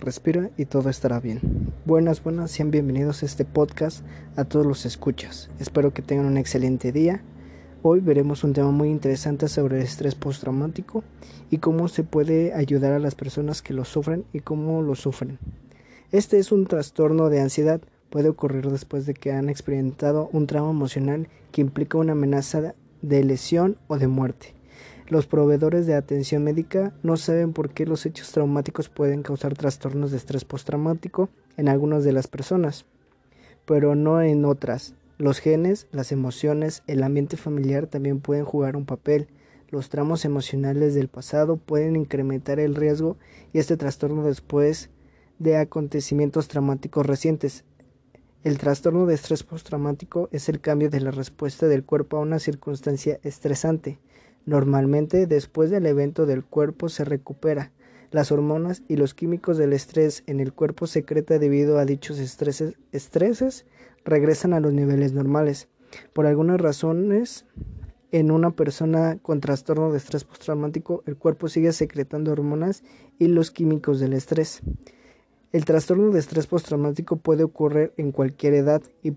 respira y todo estará bien. Buenas, buenas, sean bienvenidos a este podcast a todos los escuchas. Espero que tengan un excelente día. Hoy veremos un tema muy interesante sobre el estrés postraumático y cómo se puede ayudar a las personas que lo sufren y cómo lo sufren. Este es un trastorno de ansiedad. Puede ocurrir después de que han experimentado un trauma emocional que implica una amenaza de lesión o de muerte. Los proveedores de atención médica no saben por qué los hechos traumáticos pueden causar trastornos de estrés postraumático en algunas de las personas, pero no en otras. Los genes, las emociones, el ambiente familiar también pueden jugar un papel. Los tramos emocionales del pasado pueden incrementar el riesgo y este trastorno después de acontecimientos traumáticos recientes. El trastorno de estrés postraumático es el cambio de la respuesta del cuerpo a una circunstancia estresante. Normalmente, después del evento del cuerpo se recupera. Las hormonas y los químicos del estrés en el cuerpo secreta debido a dichos estreses, estreses regresan a los niveles normales. Por algunas razones, en una persona con trastorno de estrés postraumático, el cuerpo sigue secretando hormonas y los químicos del estrés. El trastorno de estrés postraumático puede ocurrir en cualquier edad y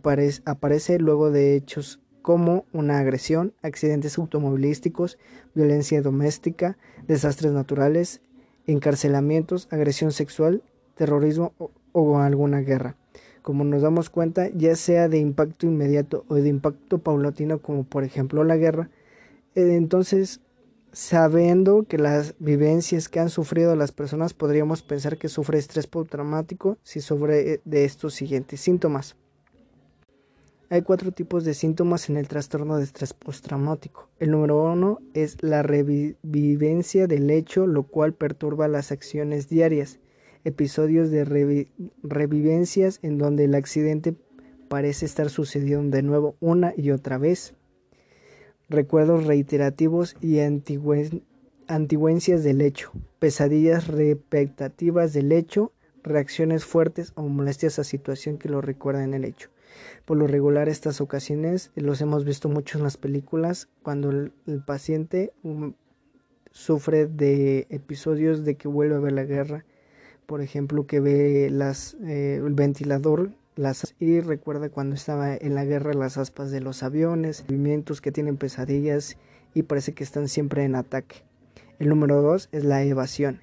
aparece luego de hechos como una agresión, accidentes automovilísticos, violencia doméstica, desastres naturales, encarcelamientos, agresión sexual, terrorismo o, alguna guerra. Como nos damos cuenta, ya sea de impacto inmediato o de impacto paulatino, como por ejemplo la guerra, eh, entonces sabiendo que las vivencias que han sufrido las personas podríamos pensar que sufre estrés postraumático si sufre eh, de estos siguientes síntomas. Hay cuatro tipos de síntomas en el trastorno de estrés postraumático. El número uno es la revivencia del hecho, lo cual perturba las acciones diarias. Episodios de revivencias en donde el accidente parece estar sucediendo de nuevo una y otra vez. Recuerdos reiterativos y antigüencias del hecho. Pesadillas repetitivas del hecho. Reacciones fuertes o molestias a situación que lo recuerdan el hecho. Por lo regular estas ocasiones los hemos visto mucho en las películas cuando el, paciente um, sufre de episodios de que vuelve a ver la guerra, por ejemplo que ve las, eh, el ventilador las, y recuerda cuando estaba en la guerra las aspas de los aviones, movimientos que tienen pesadillas y parece que están siempre en ataque. El número dos es la evasión,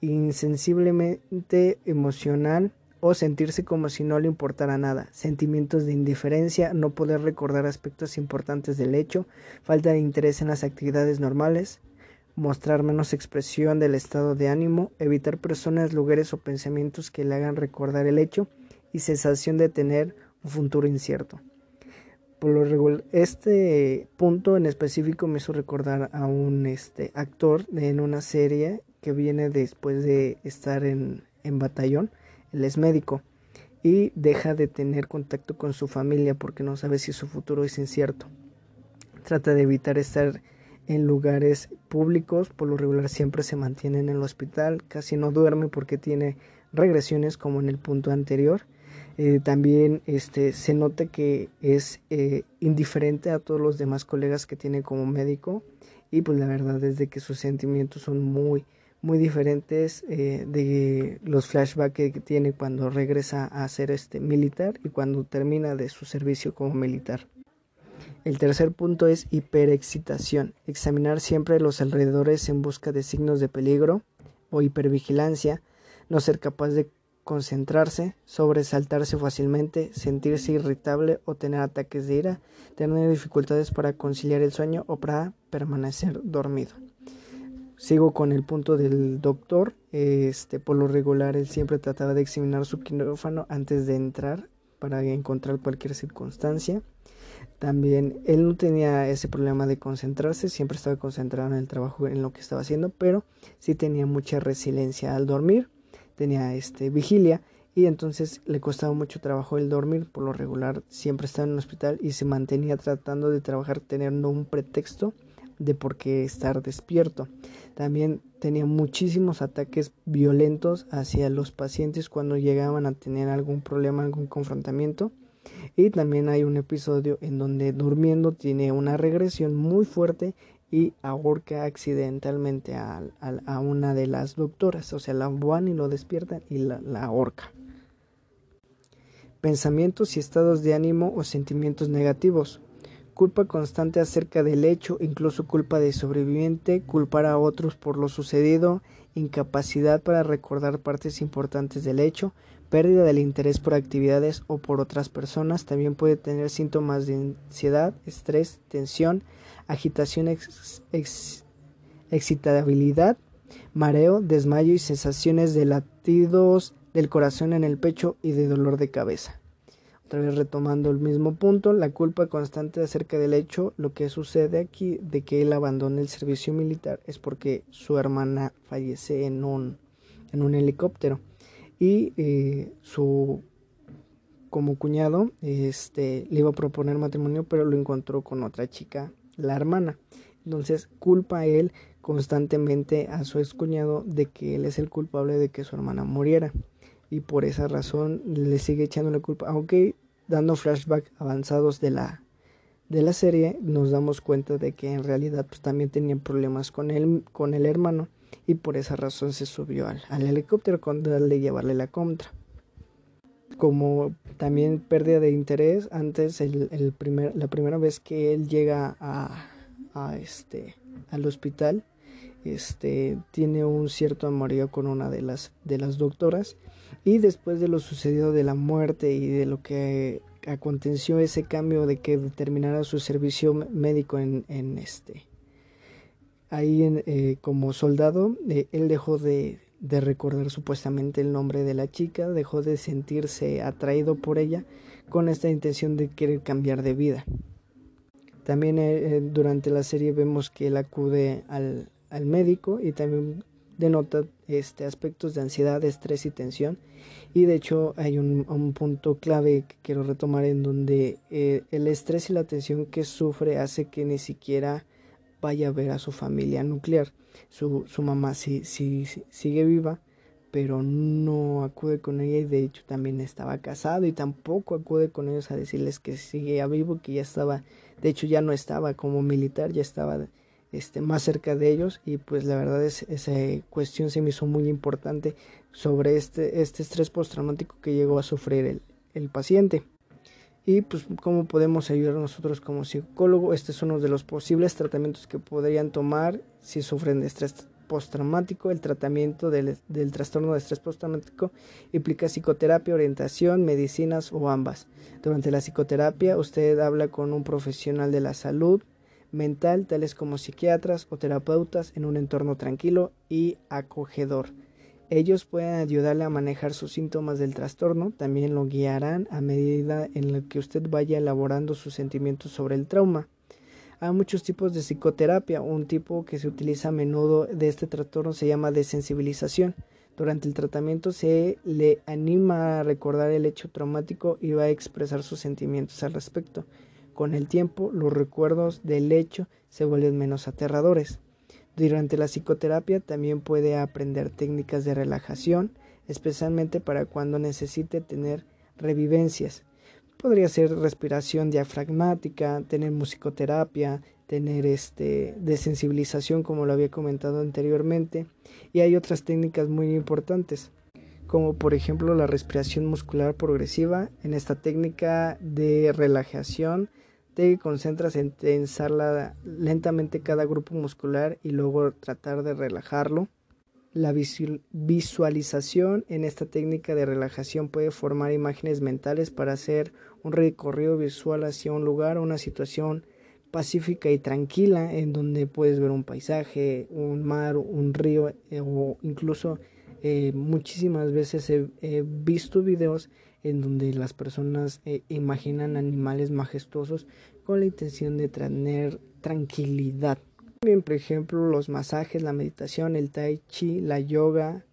insensiblemente emocional o sentirse como si no le importara nada, sentimientos de indiferencia, no poder recordar aspectos importantes del hecho, falta de interés en las actividades normales, mostrar menos expresión del estado de ánimo, evitar personas, lugares o pensamientos que le hagan recordar el hecho y sensación de tener un futuro incierto. Por lo este punto en específico me hizo recordar a un este, actor en una serie que viene después de estar en, en batallón es médico y deja de tener contacto con su familia porque no sabe si su futuro es incierto. Trata de evitar estar en lugares públicos, por lo regular siempre se mantiene en el hospital, casi no duerme porque tiene regresiones como en el punto anterior. Eh, también este, se nota que es eh, indiferente a todos los demás colegas que tiene como médico y pues la verdad es que sus sentimientos son muy muy diferentes eh, de los flashbacks que tiene cuando regresa a ser este militar y cuando termina de su servicio como militar. El tercer punto es hiperexcitación. Examinar siempre los alrededores en busca de signos de peligro o hipervigilancia, no ser capaz de concentrarse, sobresaltarse fácilmente, sentirse irritable o tener ataques de ira, tener dificultades para conciliar el sueño o para permanecer dormido. Sigo con el punto del doctor. Este, por lo regular, él siempre trataba de examinar su quirófano antes de entrar para encontrar cualquier circunstancia. También él no tenía ese problema de concentrarse, siempre estaba concentrado en el trabajo, en lo que estaba haciendo, pero sí tenía mucha resiliencia al dormir, tenía este vigilia y entonces le costaba mucho trabajo el dormir, por lo regular siempre estaba en el hospital y se mantenía tratando de trabajar teniendo un pretexto de por qué estar despierto. También tenía muchísimos ataques violentos hacia los pacientes cuando llegaban a tener algún problema, algún confrontamiento. Y también hay un episodio en donde durmiendo tiene una regresión muy fuerte y ahorca accidentalmente a, una de las doctoras, o sea, la van y lo despiertan y la, la ahorca. Pensamientos y estados de ánimo o sentimientos negativos culpa constante acerca del hecho, incluso culpa de sobreviviente, culpar a otros por lo sucedido, incapacidad para recordar partes importantes del hecho, pérdida del interés por actividades o por otras personas, también puede tener síntomas de ansiedad, estrés, tensión, agitación, excitabilidad, mareo, desmayo y sensaciones de latidos del corazón en el pecho y de dolor de cabeza. Otra vez retomando el mismo punto, la culpa constante acerca del hecho, lo que sucede aquí de que él abandone el servicio militar es porque su hermana fallece en un, en un helicóptero. Y eh, su como cuñado este le iba a proponer matrimonio pero lo encontró con otra chica la hermana. Entonces culpa él constantemente a su ex cuñado de que él es el culpable de que su hermana muriera y por esa razón le sigue echando la culpa. Aunque dando flashback avanzados de la de la serie nos damos cuenta de que en realidad pues también tenían problemas con él con el hermano y por esa razón se subió al, helicóptero con tal de llevarle la contra. Como también pérdida de interés antes el, primer, la primera vez que él llega a, a este al hospital este tiene un cierto amorío con una de las de las doctoras. Y después de lo sucedido de la muerte y de lo que aconteció ese cambio de que terminara su servicio médico en, en este ahí eh, como soldado eh, él dejó de, de, recordar supuestamente el nombre de la chica dejó de sentirse atraído por ella con esta intención de querer cambiar de vida. También eh, durante la serie vemos que él acude al, al médico y también denota este, aspectos de ansiedad, estrés y tensión. Y de hecho hay un, punto clave que quiero retomar en donde eh, el estrés y la tensión que sufre hace que ni siquiera vaya a ver a su familia nuclear. Su, su mamá sí, sí, sigue viva, pero no acude con ella y de hecho también estaba casado y tampoco acude con ellos a decirles que sigue vivo, que ya estaba, de hecho ya no estaba como militar, ya estaba este, más cerca de ellos y pues la verdad es, esa cuestión se me hizo muy importante sobre este, este estrés postraumático que llegó a sufrir el, el paciente. Y pues cómo podemos ayudar nosotros como psicólogo. Este es uno de los posibles tratamientos que podrían tomar si sufren de estrés postraumático. El tratamiento del, del, trastorno de estrés postraumático implica psicoterapia, orientación, medicinas o ambas. Durante la psicoterapia usted habla con un profesional de la salud mental, tales como psiquiatras o terapeutas, en un entorno tranquilo y acogedor. Ellos pueden ayudarle a manejar sus síntomas del trastorno, también lo guiarán a medida en la que usted vaya elaborando sus sentimientos sobre el trauma. Hay muchos tipos de psicoterapia. Un tipo que se utiliza a menudo de este trastorno se llama desensibilización. Durante el tratamiento se le anima a recordar el hecho traumático y va a expresar sus sentimientos al respecto. Con el tiempo, los recuerdos del hecho se vuelven menos aterradores. Durante la psicoterapia también puede aprender técnicas de relajación, especialmente para cuando necesite tener revivencias. Podría ser respiración diafragmática, tener musicoterapia, tener este desensibilización como lo había comentado anteriormente y hay otras técnicas muy importantes como por ejemplo la respiración muscular progresiva. En esta técnica de relajación te concentras en tensar lentamente cada grupo muscular y luego tratar de relajarlo. La visualización en esta técnica de relajación puede formar imágenes mentales para hacer un recorrido visual hacia un lugar una situación pacífica y tranquila en donde puedes ver un paisaje, un mar, un río eh, o incluso eh, muchísimas veces he, visto videos en donde las personas eh, imaginan animales majestuosos con la intención de tener tranquilidad. También, por ejemplo, los masajes, la meditación, el tai chi, la yoga,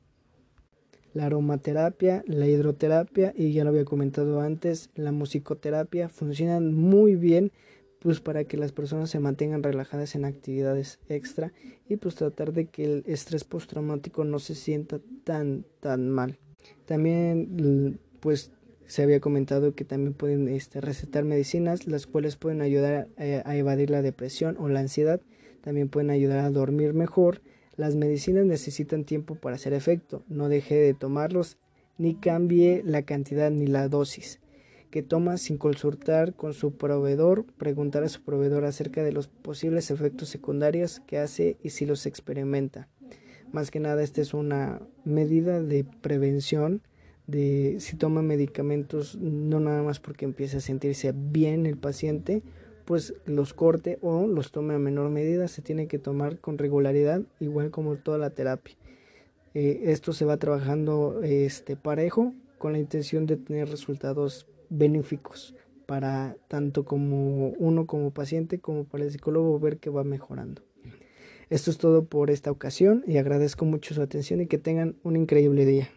la aromaterapia, la hidroterapia y ya lo había comentado antes, la musicoterapia funcionan muy bien pues para que las personas se mantengan relajadas en actividades extra y pues tratar de que el estrés postraumático no se sienta tan tan mal. También pues se había comentado que también pueden este, recetar medicinas las cuales pueden ayudar a, a evadir la depresión o la ansiedad. también pueden ayudar a dormir mejor. Las medicinas necesitan tiempo para hacer efecto. No deje de tomarlos ni cambie la cantidad ni la dosis que toma sin consultar con su proveedor, preguntar a su proveedor acerca de los posibles efectos secundarios que hace y si los experimenta. Más que nada, esta es una medida de prevención de si toma medicamentos, no nada más porque empiece a sentirse bien el paciente, pues los corte o los tome a menor medida, se tiene que tomar con regularidad, igual como toda la terapia. Eh, esto se va trabajando este parejo con la intención de tener resultados benéficos para tanto como uno como paciente como para el psicólogo ver que va mejorando. Esto es todo por esta ocasión y agradezco mucho su atención y que tengan un increíble día.